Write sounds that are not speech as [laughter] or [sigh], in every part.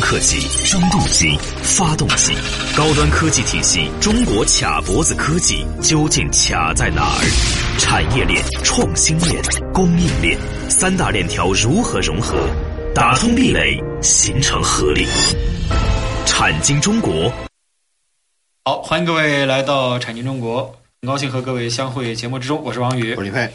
科技、争动机、发动机，高端科技体系，中国卡脖子科技究竟卡在哪儿？产业链、创新链、供应链三大链条如何融合，打通壁垒，形成合力？产经中国，好，欢迎各位来到产经中国，很高兴和各位相会节目之中，我是王宇，我是李佩。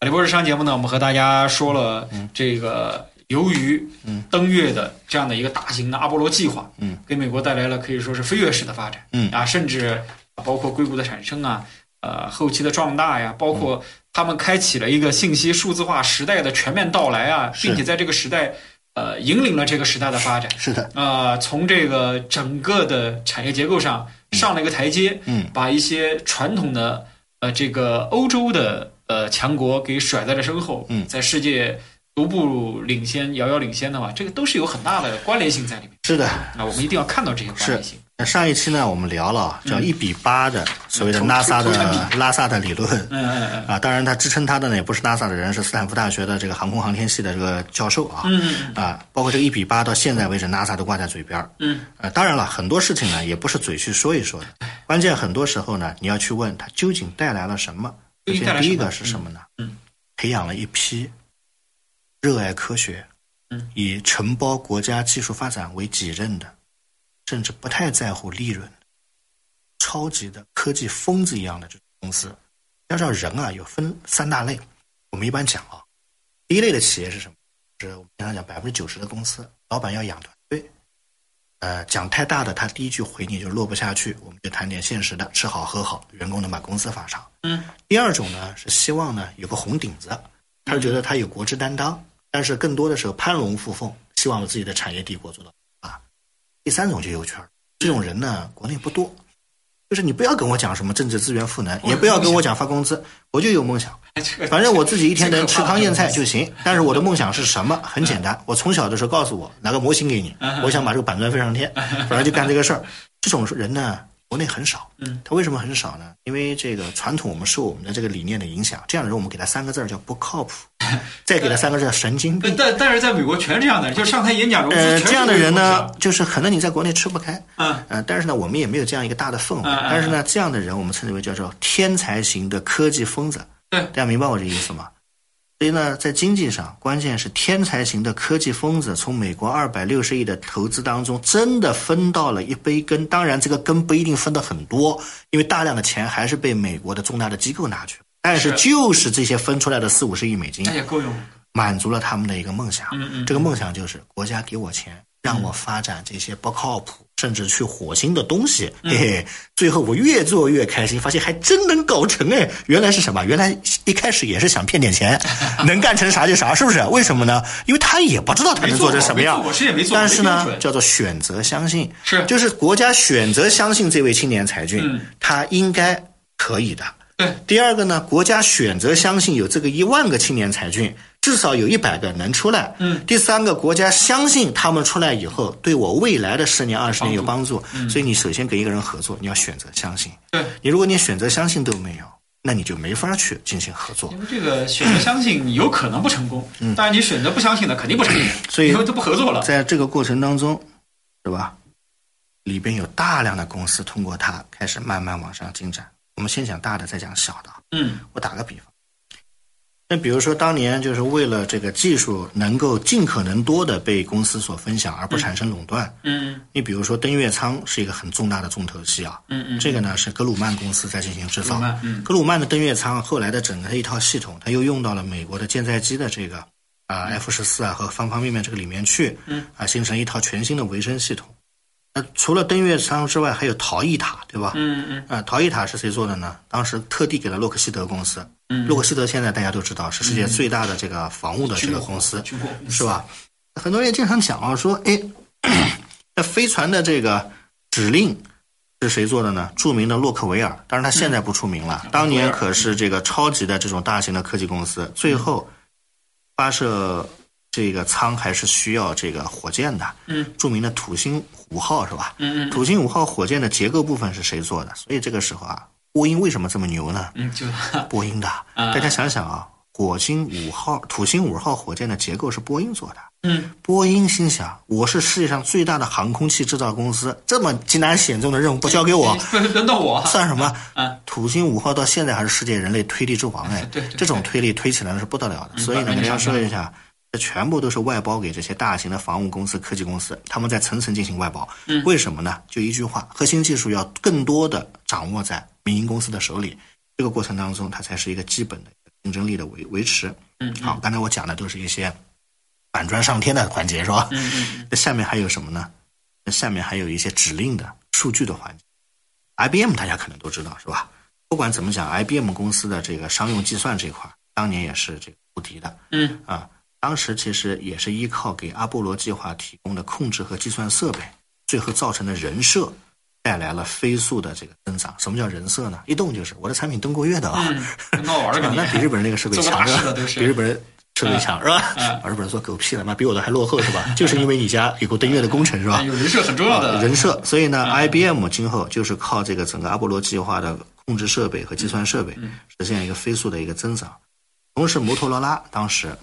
李博士上节目呢，我们和大家说了这个。由于登月的这样的一个大型的阿波罗计划，嗯，给美国带来了可以说是飞跃式的发展，嗯。啊，甚至包括硅谷的产生啊，呃，后期的壮大呀，包括他们开启了一个信息数字化时代的全面到来啊，并且在这个时代，呃，引领了这个时代的发展。是的，啊，从这个整个的产业结构上上了一个台阶，嗯，把一些传统的呃这个欧洲的呃强国给甩在了身后，嗯，在世界。独步领先、遥遥领先的话，这个都是有很大的关联性在里面。是的，那我们一定要看到这些关联性。那上一期呢，我们聊了叫一比八的所谓的拉萨的拉萨的理论。嗯嗯嗯。啊，当然他支撑他的呢也不是拉萨的人，是斯坦福大学的这个航空航天系的这个教授啊。嗯嗯。啊，包括这个一比八到现在为止，拉萨都挂在嘴边嗯。呃，当然了，很多事情呢也不是嘴去说一说的，关键很多时候呢你要去问他究竟带来了什么。首先第一个是什么呢？嗯。培养了一批。热爱科学，嗯，以承包国家技术发展为己任的，甚至不太在乎利润，超级的科技疯子一样的这种公司。要知道，人啊有分三大类。我们一般讲啊，第一类的企业是什么？是我们经常讲百分之九十的公司，老板要养团队。呃，讲太大的，他第一句回你就落不下去。我们就谈点现实的，吃好喝好，员工能把公司发上。嗯。第二种呢，是希望呢有个红顶子，他是觉得他有国之担当。但是更多的时候攀龙附凤，希望自己的产业帝国做到啊。第三种就有圈这种人呢，国内不多。就是你不要跟我讲什么政治资源赋能，也不要跟我讲发工资，我就有梦想。反正我自己一天能吃糠咽菜就行。但是我的梦想是什么？很简单，我从小的时候告诉我拿个模型给你，我想把这个板砖飞上天，反正就干这个事儿。这种人呢？国内很少，嗯，他为什么很少呢？因为这个传统，我们受我们的这个理念的影响，这样的人我们给他三个字儿叫不靠谱，[laughs] 再给他三个字叫神经病。但但是在美国全是这样的，就上台演讲呃，这样的人呢，就是可能你在国内吃不开，嗯，呃，但是呢，我们也没有这样一个大的氛围，但是呢，这样的人我们称之为叫做天才型的科技疯子，对，大家明白我这意思吗？所以呢，在经济上，关键是天才型的科技疯子从美国二百六十亿的投资当中，真的分到了一杯羹。当然，这个羹不一定分的很多，因为大量的钱还是被美国的重大的机构拿去。但是，就是这些分出来的四五十亿美金，那也够用，满足了他们的一个梦想。嗯嗯，这个梦想就是国家给我钱，让我发展这些不靠谱。甚至去火星的东西，嘿嘿，最后我越做越开心，发现还真能搞成哎！原来是什么？原来一开始也是想骗点钱，[laughs] 能干成啥就啥，是不是？为什么呢？因为他也不知道他能做成什么样，但是呢，叫做选择相信，是就是国家选择相信这位青年才俊，他应该可以的。对，第二个呢，国家选择相信有这个一万个青年才俊。至少有一百个能出来。嗯，第三个国家相信他们出来以后对我未来的十年、二十年有帮助。嗯，所以你首先跟一个人合作，你要选择相信。对，你如果连选择相信都没有，那你就没法去进行合作。因为这个选择相信，你有可能不成功。嗯，但是你选择不相信的，肯定不成功。所以以后都不合作了。在这个过程当中，是吧？里边有大量的公司通过它开始慢慢往上进展。我们先讲大的，再讲小的。嗯，我打个比方。那比如说，当年就是为了这个技术能够尽可能多的被公司所分享，而不产生垄断。嗯，你比如说登月舱是一个很重大的重头戏啊。嗯嗯，这个呢是格鲁曼公司在进行制造。嗯，格鲁曼的登月舱后来的整个一套系统，它又用到了美国的舰载机的这个啊 F 十四啊和方方面面这个里面去。嗯，啊，形成一套全新的维生系统。那除了登月舱之外，还有逃逸塔，对吧？嗯嗯。啊，逃逸塔是谁做的呢？当时特地给了洛克希德公司。洛克希德现在大家都知道是世界最大的这个防务的这个公司，是吧？很多人经常讲啊，说哎，那飞船的这个指令是谁做的呢？著名的洛克维尔，当然他现在不出名了，当年可是这个超级的这种大型的科技公司。最后发射这个舱还是需要这个火箭的，嗯，著名的土星五号是吧？嗯嗯，土星五号火箭的结构部分是谁做的？所以这个时候啊。波音为什么这么牛呢？嗯，就 [laughs] 波音的。[laughs] 大家想想啊，火星五号、土星五号火箭的结构是波音做的。嗯，波音心想，我是世界上最大的航空器制造公司，这么极难险重的任务不交给我，[laughs] 不轮到我，算什么？啊，土星五号到现在还是世界人类推力之王哎，对这种推力推起来是不得了的。所以呢，跟大家说一下，这全部都是外包给这些大型的防务公司、科技公司，他们在层层进行外包。嗯为什么呢？就一句话，核心技术要更多的掌握在民营公司的手里，这个过程当中，它才是一个基本的竞争力的维维持。嗯，好，刚才我讲的都是一些板砖上天的环节，是吧？嗯嗯那下面还有什么呢？那下面还有一些指令的数据的环节。IBM 大家可能都知道是吧？不管怎么讲，IBM 公司的这个商用计算这一块，当年也是这个无敌的嗯啊。当时其实也是依靠给阿波罗计划提供的控制和计算设备，最后造成的人设，带来了飞速的这个增长。什么叫人设呢？一动就是我的产品登过月的啊，嗯，很好玩儿 [laughs] 是吧个你，那比日本人那个设备强是吧比日本人设备强是吧？嗯啊日本人说狗屁了，妈比我的还落后是吧？[laughs] 就是因为你家有个登月的工程是吧？有人设很重要的人设，所以呢、i b m 今后就是靠这个整个阿波罗计划的控制设备和计算设备，实现一个飞速的一个增长。同时，摩托罗拉当时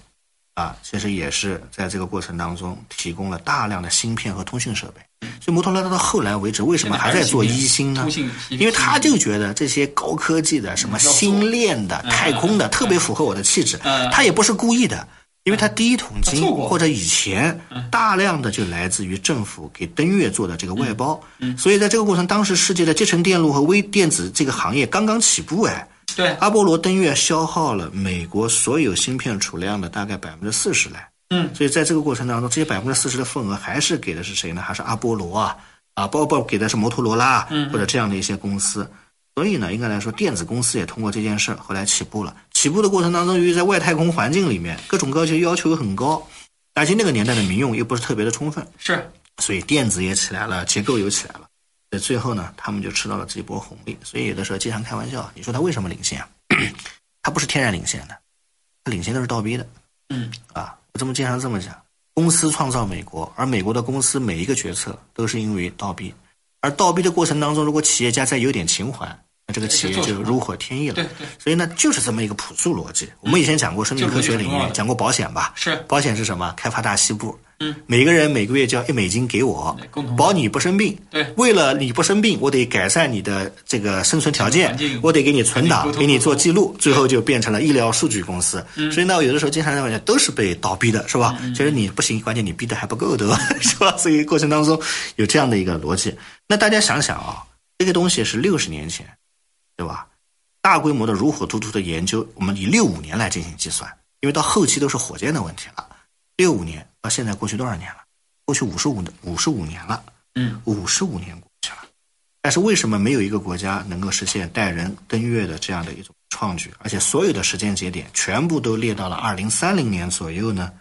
啊，其实也是在这个过程当中提供了大量的芯片和通讯设备。所以，摩托罗拉到后来为止，为什么还在做一星呢？因为他就觉得这些高科技的、什么星链的、太空的，特别符合我的气质。嗯他也不是故意的。因为他第一桶金或者以前大量的就来自于政府给登月做的这个外包，所以在这个过程，当时世界的集成电路和微电子这个行业刚刚起步，哎，对，阿波罗登月消耗了美国所有芯片储量的大概百分之四十来，嗯，所以在这个过程当中，这些百分之四十的份额还是给的是谁呢？还是阿波罗啊，啊，包括给的是摩托罗拉，或者这样的一些公司。所以呢，应该来说，电子公司也通过这件事儿后来起步了。起步的过程当中，由于在外太空环境里面，各种高级要求很高，而且那个年代的民用又不是特别的充分，是，所以电子也起来了，结构又起来了。所以最后呢，他们就吃到了这一波红利。所以有的时候经常开玩笑，你说他为什么领先啊？[clears throat] 他不是天然领先的，他领先都是倒逼的。嗯啊，我这么经常这么讲，公司创造美国，而美国的公司每一个决策都是因为倒逼，而倒逼的过程当中，如果企业家再有点情怀，那这个企业就如火添翼了。对对，所以呢，就是这么一个朴素逻辑。我们以前讲过生命科学领域，讲过保险吧？是，保险是什么？开发大西部。嗯，每个人每个月交一美金给我，保你不生病。对，为了你不生病，我得改善你的这个生存条件，我得给你存档，给你做记录，最后就变成了医疗数据公司。嗯、所以呢，有的时候经常认为都是被倒逼的，是吧？嗯、其实你不行，关键你逼的还不够多，[laughs] 是吧？所以过程当中有这样的一个逻辑。那大家想想啊，这个东西是六十年前，对吧？大规模的如火如荼的研究，我们以六五年来进行计算，因为到后期都是火箭的问题了。六五年到现在过去多少年了？过去五十五五十五年了，嗯，五十五年过去了。但是为什么没有一个国家能够实现带人登月的这样的一种创举？而且所有的时间节点全部都列到了二零三零年左右呢？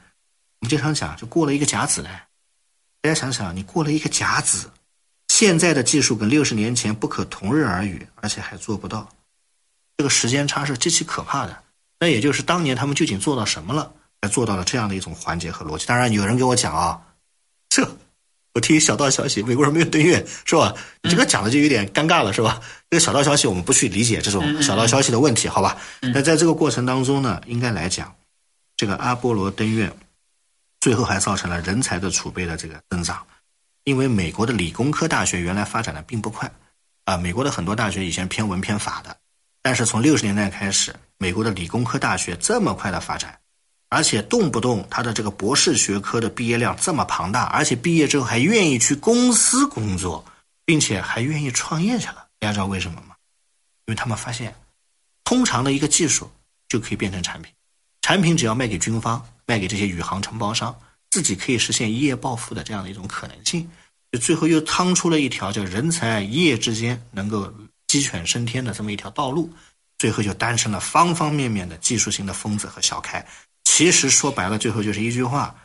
我们经常讲，就过了一个甲子来。大家想想，你过了一个甲子，现在的技术跟六十年前不可同日而语，而且还做不到。这个时间差是极其可怕的。那也就是当年他们究竟做到什么了，才做到了这样的一种环节和逻辑？当然，有人跟我讲啊，这我听小道消息，美国人没有登月，是吧？你这个讲的就有点尴尬了，是吧？这个小道消息我们不去理解这种小道消息的问题，好吧？那在这个过程当中呢，应该来讲，这个阿波罗登月，最后还造成了人才的储备的这个增长，因为美国的理工科大学原来发展的并不快，啊，美国的很多大学以前偏文偏法的。但是从六十年代开始，美国的理工科大学这么快的发展，而且动不动他的这个博士学科的毕业量这么庞大，而且毕业之后还愿意去公司工作，并且还愿意创业去了。大家知道为什么吗？因为他们发现，通常的一个技术就可以变成产品，产品只要卖给军方、卖给这些宇航承包商，自己可以实现一夜暴富的这样的一种可能性。就最后又趟出了一条叫人才一夜之间能够。鸡犬升天的这么一条道路，最后就诞生了方方面面的技术性的疯子和小开。其实说白了，最后就是一句话，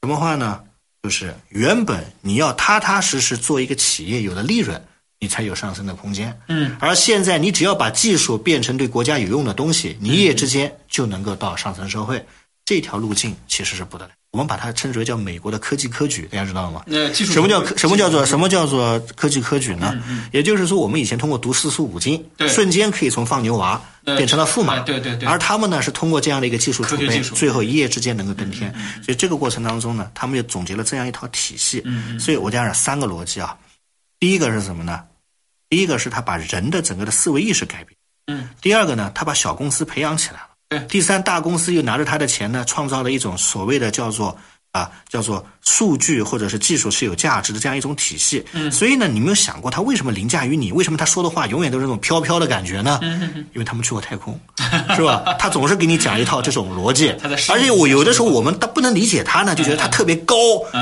什么话呢？就是原本你要踏踏实实做一个企业，有了利润，你才有上升的空间。嗯，而现在你只要把技术变成对国家有用的东西，你一夜之间就能够到上层社会。这条路径其实是不得了。我们把它称之为叫美国的科技科举，大家知道吗？那技术什么叫什么叫做什么？叫做科技科举呢？也就是说，我们以前通过读四书五经，嗯对瞬间可以从放牛娃呃变成了驸马。哎对对对而他们呢是通过这样的一个技术储备，最后一夜之间能够登天。所以这个过程当中呢，他们就总结了这样一套体系。嗯所以我讲了三个逻辑啊。第一个是什么呢？第一个是他把人的整个的思维意识改变。嗯。第二个呢，他把小公司培养起来了。第三，大公司又拿着他的钱呢，创造了一种所谓的叫做啊，叫做数据或者是技术是有价值的这样一种体系。嗯。所以呢，你没有想过他为什么凌驾于你？为什么他说的话永远都是那种飘飘的感觉呢？嗯因为他们去过太空，是吧？[laughs] 他总是给你讲一套这种逻辑 [laughs] 而且我有的时候我们他不能理解他呢，就觉得他特别高，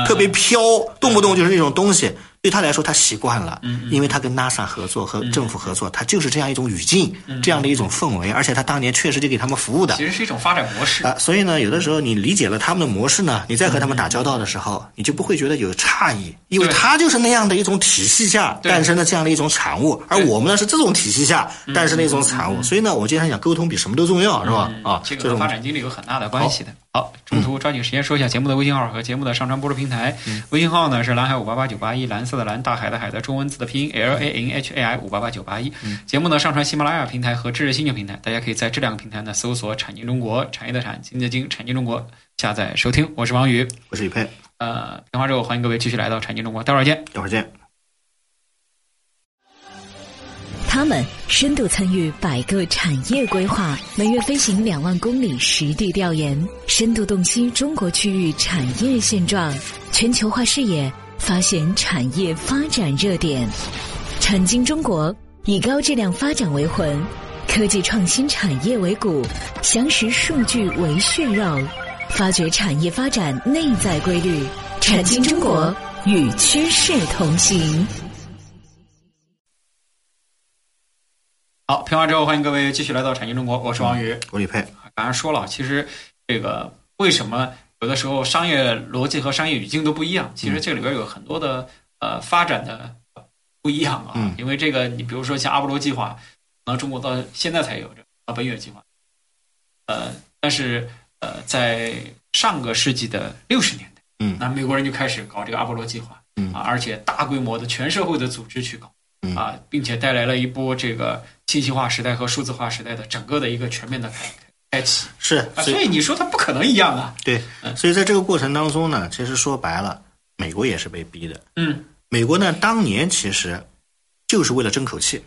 特别飘，动不动就是那种东西。对他来说，他习惯了，因为他跟 NASA 合作和政府合作，他就是这样一种语境，这样的一种氛围，而且他当年确实就给他们服务的其实是一种发展模式。啊。所以呢，有的时候你理解了他们的模式呢，你再和他们打交道的时候，你就不会觉得有诧异，因为对他就是那样的一种体系下诞生的这样的一种产物，而我们呢是这种体系下诞生的一种产物。所以呢，我经常讲沟通比什么都重要，是吧？啊，这个和发展经历有很大的关系的。好，中途抓紧时间说一下节目的微信号和节目的上传播出平台。微信号呢是蓝海五八八九八一，蓝色的蓝，大海的海的中文字的拼音 L A N H A I 五八八九八一。节目呢上传喜马拉雅平台和知识星球平台，大家可以在这两个平台呢搜索“产经中国”，产业的产，经济的经，产经中国下载收听。我是王宇。我是宇佩，呃，评话之后欢迎各位继续来到产经中国，待会儿见。待会儿见。他们深度参与百个产业规划，每月飞行两万公里实地调研，深度洞悉中国区域产业现状，全球化视野，发现产业发展热点。产经中国以高质量发展为魂，科技创新产业为骨，详实数据为血肉，发掘产业发展内在规律。产经中国与趋势同行。好，评完之后欢迎各位继续来到产经中国，我是王宇。我是宇佩，刚才说了，其实这个为什么有的时候商业逻辑和商业语境都不一样？其实这里边有很多的呃发展的不一样啊。嗯因为这个，你比如说像阿波罗计划，可能中国到现在才有这个奔月计划，呃，但是呃，在上个世纪的六十年代，嗯。那美国人就开始搞这个阿波罗计划，嗯。啊，而且大规模的全社会的组织去搞。嗯。啊，并且带来了一波这个信息化时代和数字化时代的整个的一个全面的开开启是，啊，所以你说它不可能一样啊，对，所以在这个过程当中呢，其实说白了，美国也是被逼的。嗯，美国呢，当年其实就是为了争口气，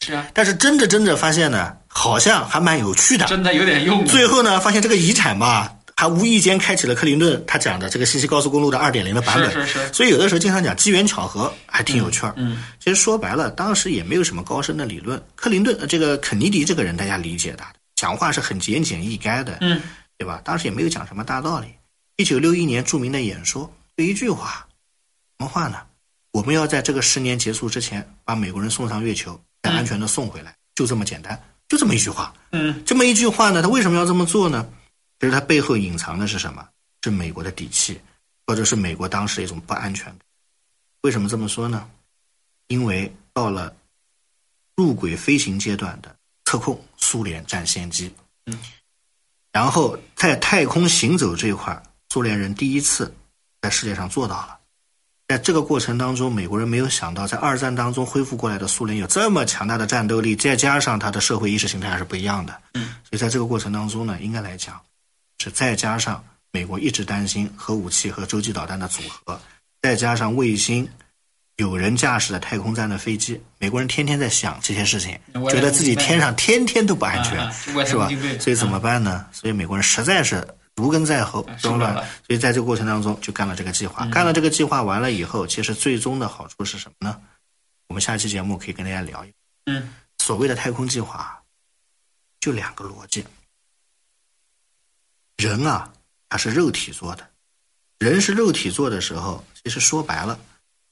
是啊，但是争着争着发现呢，好像还蛮有趣的。真的有点用，最后呢，发现这个遗产吧，还无意间开启了克林顿他讲的这个信息高速公路的二点零的版本。是是是所以有的时候经常讲机缘巧合，还挺有趣儿。嗯，其实说白了，当时也没有什么高深的理论。克林顿呃这个肯尼迪这个人，大家理解的，讲话是很简简意赅的，嗯，对吧？当时也没有讲什么大道理。一九六一年著名的演说，就一句话，什么话呢？我们要在这个十年结束之前，把美国人送上月球，再安全的送回来，就这么简单，就这么一句话。嗯，这么一句话呢，他为什么要这么做呢？其实他背后隐藏的是什么？是美国的底气，或者是美国当时的一种不安全感。为什么这么说呢？因为到了入轨飞行阶段的测控，苏联占先机。嗯，然后在太空行走这一块，苏联人第一次在世界上做到了。在这个过程当中，美国人没有想到，在二战当中恢复过来的苏联有这么强大的战斗力，再加上他的社会意识形态还是不一样的。嗯，所以在这个过程当中呢，应该来讲是再加上美国一直担心核武器和洲际导弹的组合，再加上卫星、有人驾驶的太空站的飞机，美国人天天在想这些事情，觉得自己天上天天都不安全，是吧？所以怎么办呢？所以美国人实在是如根在喉，懂吧受不了了？所以在这个过程当中就干了这个计划。干了这个计划完了以后，其实最终的好处是什么呢？我们下期节目可以跟大家聊一聊。嗯，所谓的太空计划，就两个逻辑。人啊，他是肉体做的，人是肉体做的时候，其实说白了，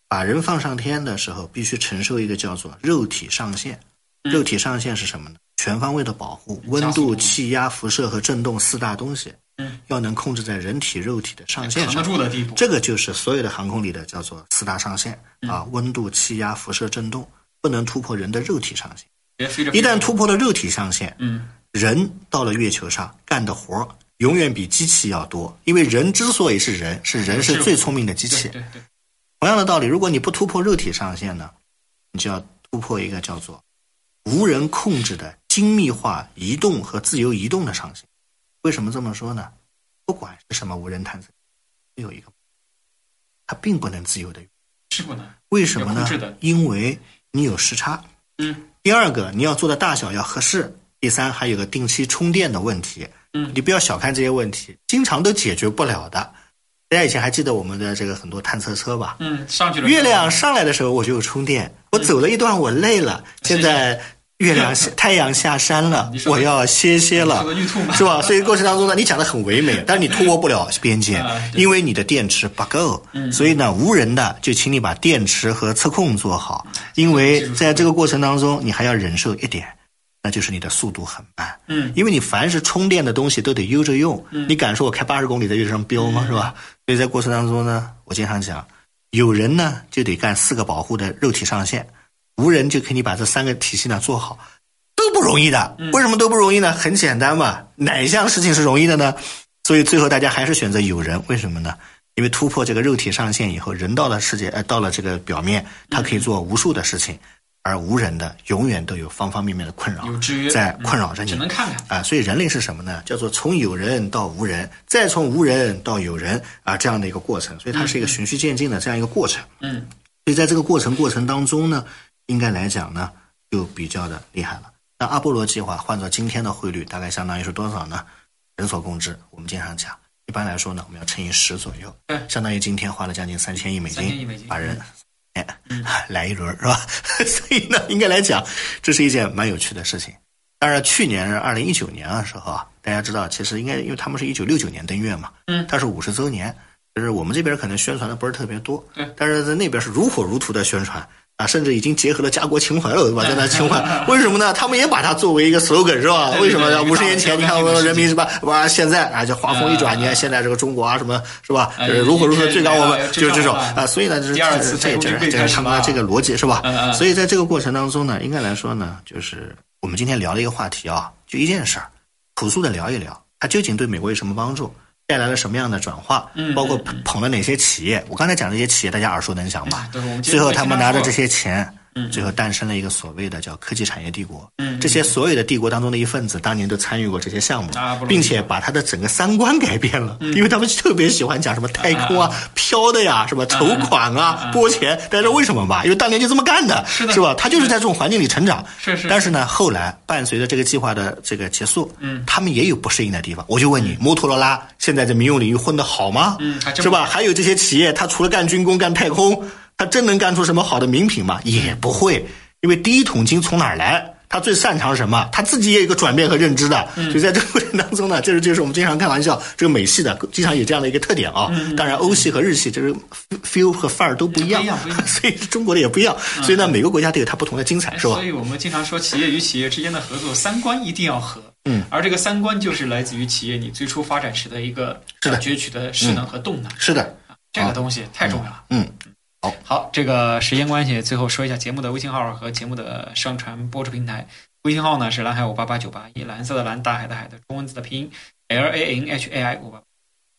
把人放上天的时候，必须承受一个叫做肉体上限。肉体上限是什么呢？全方位的保护，温度、气压、辐射和震动四大东西，嗯，要能控制在人体肉体的上限扛得上。住的地步，这个就是所有的航空里的叫做四大上限嗯啊，温度、气压、辐射、振动，不能突破人的肉体上限。一旦突破了肉体上限，嗯人到了月球上干的活儿永远比机器要多，因为人之所以是人，是人是最聪明的机器。对对，同样的道理，如果你不突破肉体上限呢，你就要突破一个叫做无人控制的精密化移动和自由移动的上限。为什么这么说呢？不管是什么无人探测，都有一个，它并不能自由的。是不能？为什么呢？因为你有时差。嗯。第二个，你要做的大小要合适。第三，还有个定期充电的问题。嗯。你不要小看这些问题，经常都解决不了的。大家以前还记得我们的这个很多探测车吧？嗯，上去了。月亮上来的时候我就有充电，我走了一段我累了，现在。月亮下，[laughs] 太阳下山了，我要歇歇了，是吧？所以过程当中呢，你讲的很唯美，[laughs] 但是你突破不了边界，因为你的电池不够。所以呢，无人的就请你把电池和测控做好，因为在这个过程当中，你还要忍受一点，那就是你的速度很慢。嗯，因为你凡是充电的东西都得悠着用，你敢说我开八十公里在月球上飙吗？是吧？所以在过程当中呢，我经常讲，有人呢就得干四个保护的肉体上限。无人就可以把这三个体系呢做好，都不容易的。为什么都不容易呢？很简单嘛，哪一项事情是容易的呢？所以最后大家还是选择有人，为什么呢？因为突破这个肉体上限以后，人到了世界，呃，到了这个表面，他可以做无数的事情，而无人的永远都有方方面面的困扰在困扰着你。只能看看啊，所以人类是什么呢？叫做从有人到无人，再从无人到有人啊，这样的一个过程。所以它是一个循序渐进的这样一个过程。嗯，所以在这个过程过程当中呢。应该来讲呢，就比较的厉害了。那阿波罗计划换做今天的汇率，大概相当于是多少呢？人所共知，我们经常讲，一般来说呢，我们要乘以十左右，相当于今天花了将近三千亿美金，把人，哎，[laughs] 来一轮是吧？[laughs] 所以呢，应该来讲，这是一件蛮有趣的事情。当然，去年二零一九年的时候啊，大家知道，其实应该因为他们是一九六九年登月嘛，嗯，它是五十周年，就是我们这边可能宣传的不是特别多，对，但是在那边是如火如荼的宣传。啊，甚至已经结合了家国情怀了，对吧？在那情怀，为什么呢？他们也把它作为一个 slogan，是吧？为什么？五十年前，你看我们人民是吧？哇，现在啊，就画风一转，你看现在这个中国啊，什么是吧？如何如何最高我们就是这种啊，所以呢，就是这也就是这是他们的这个逻辑，是吧？所以在这个过程当中呢，应该来说呢，就是我们今天聊的一个话题啊，就一件事儿，朴素的聊一聊，它究竟对美国有什么帮助？带来了什么样的转化？嗯，包括捧了哪些企业？我刚才讲这些企业，大家耳熟能详吧？对，最后他们拿着这些钱。最后诞生了一个所谓的叫科技产业帝国。嗯，这些所有的帝国当中的一份子，当年都参与过这些项目，并且把他的整个三观改变了。因为他们特别喜欢讲什么太空啊、飘的呀、什么筹款啊、拨钱。大家知道为什么吧？因为当年就这么干的，是吧？他就是在这种环境里成长。是是。但是呢，后来伴随着这个计划的这个结束，嗯，他们也有不适应的地方。我就问你，摩托罗拉现在在民用领域混得好吗？嗯，是吧？还有这些企业，他除了干军工、干太空，他真能干出什么好的名品吗？也不会。因为第一桶金从哪儿来？他最擅长什么？他自己也有一个转变和认知的。所以在这个过程当中呢，这是就是我们经常开玩笑，这个美系的经常有这样的一个特点啊。当然，欧系和日系就是 feel 和范儿都不一样，[laughs] 所以中国的也不一样。[laughs] 所以呢，每个国家都有它不同的精彩，是吧？所以我们经常说，企业与企业之间的合作，三观一定要合。嗯，而这个三观就是来自于企业你最初发展时的一个攫取的势能和动能。是的，这个东西太重要了。嗯。好，这个时间关系，最后说一下节目的微信号和节目的上传播出平台。微信号呢是蓝海五八八九八一，蓝色的蓝，大海的海的中文字的拼音 L A N H A I 五八。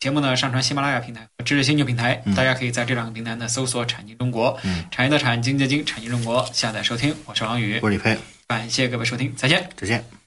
节目呢上传喜马拉雅平台和知识星球平台，大家可以在这两个平台呢搜索“产经中国”，产业的产，经济的经，产经中国下载收听。我是王宇，我是李佩，感谢各位收听，再见，再见。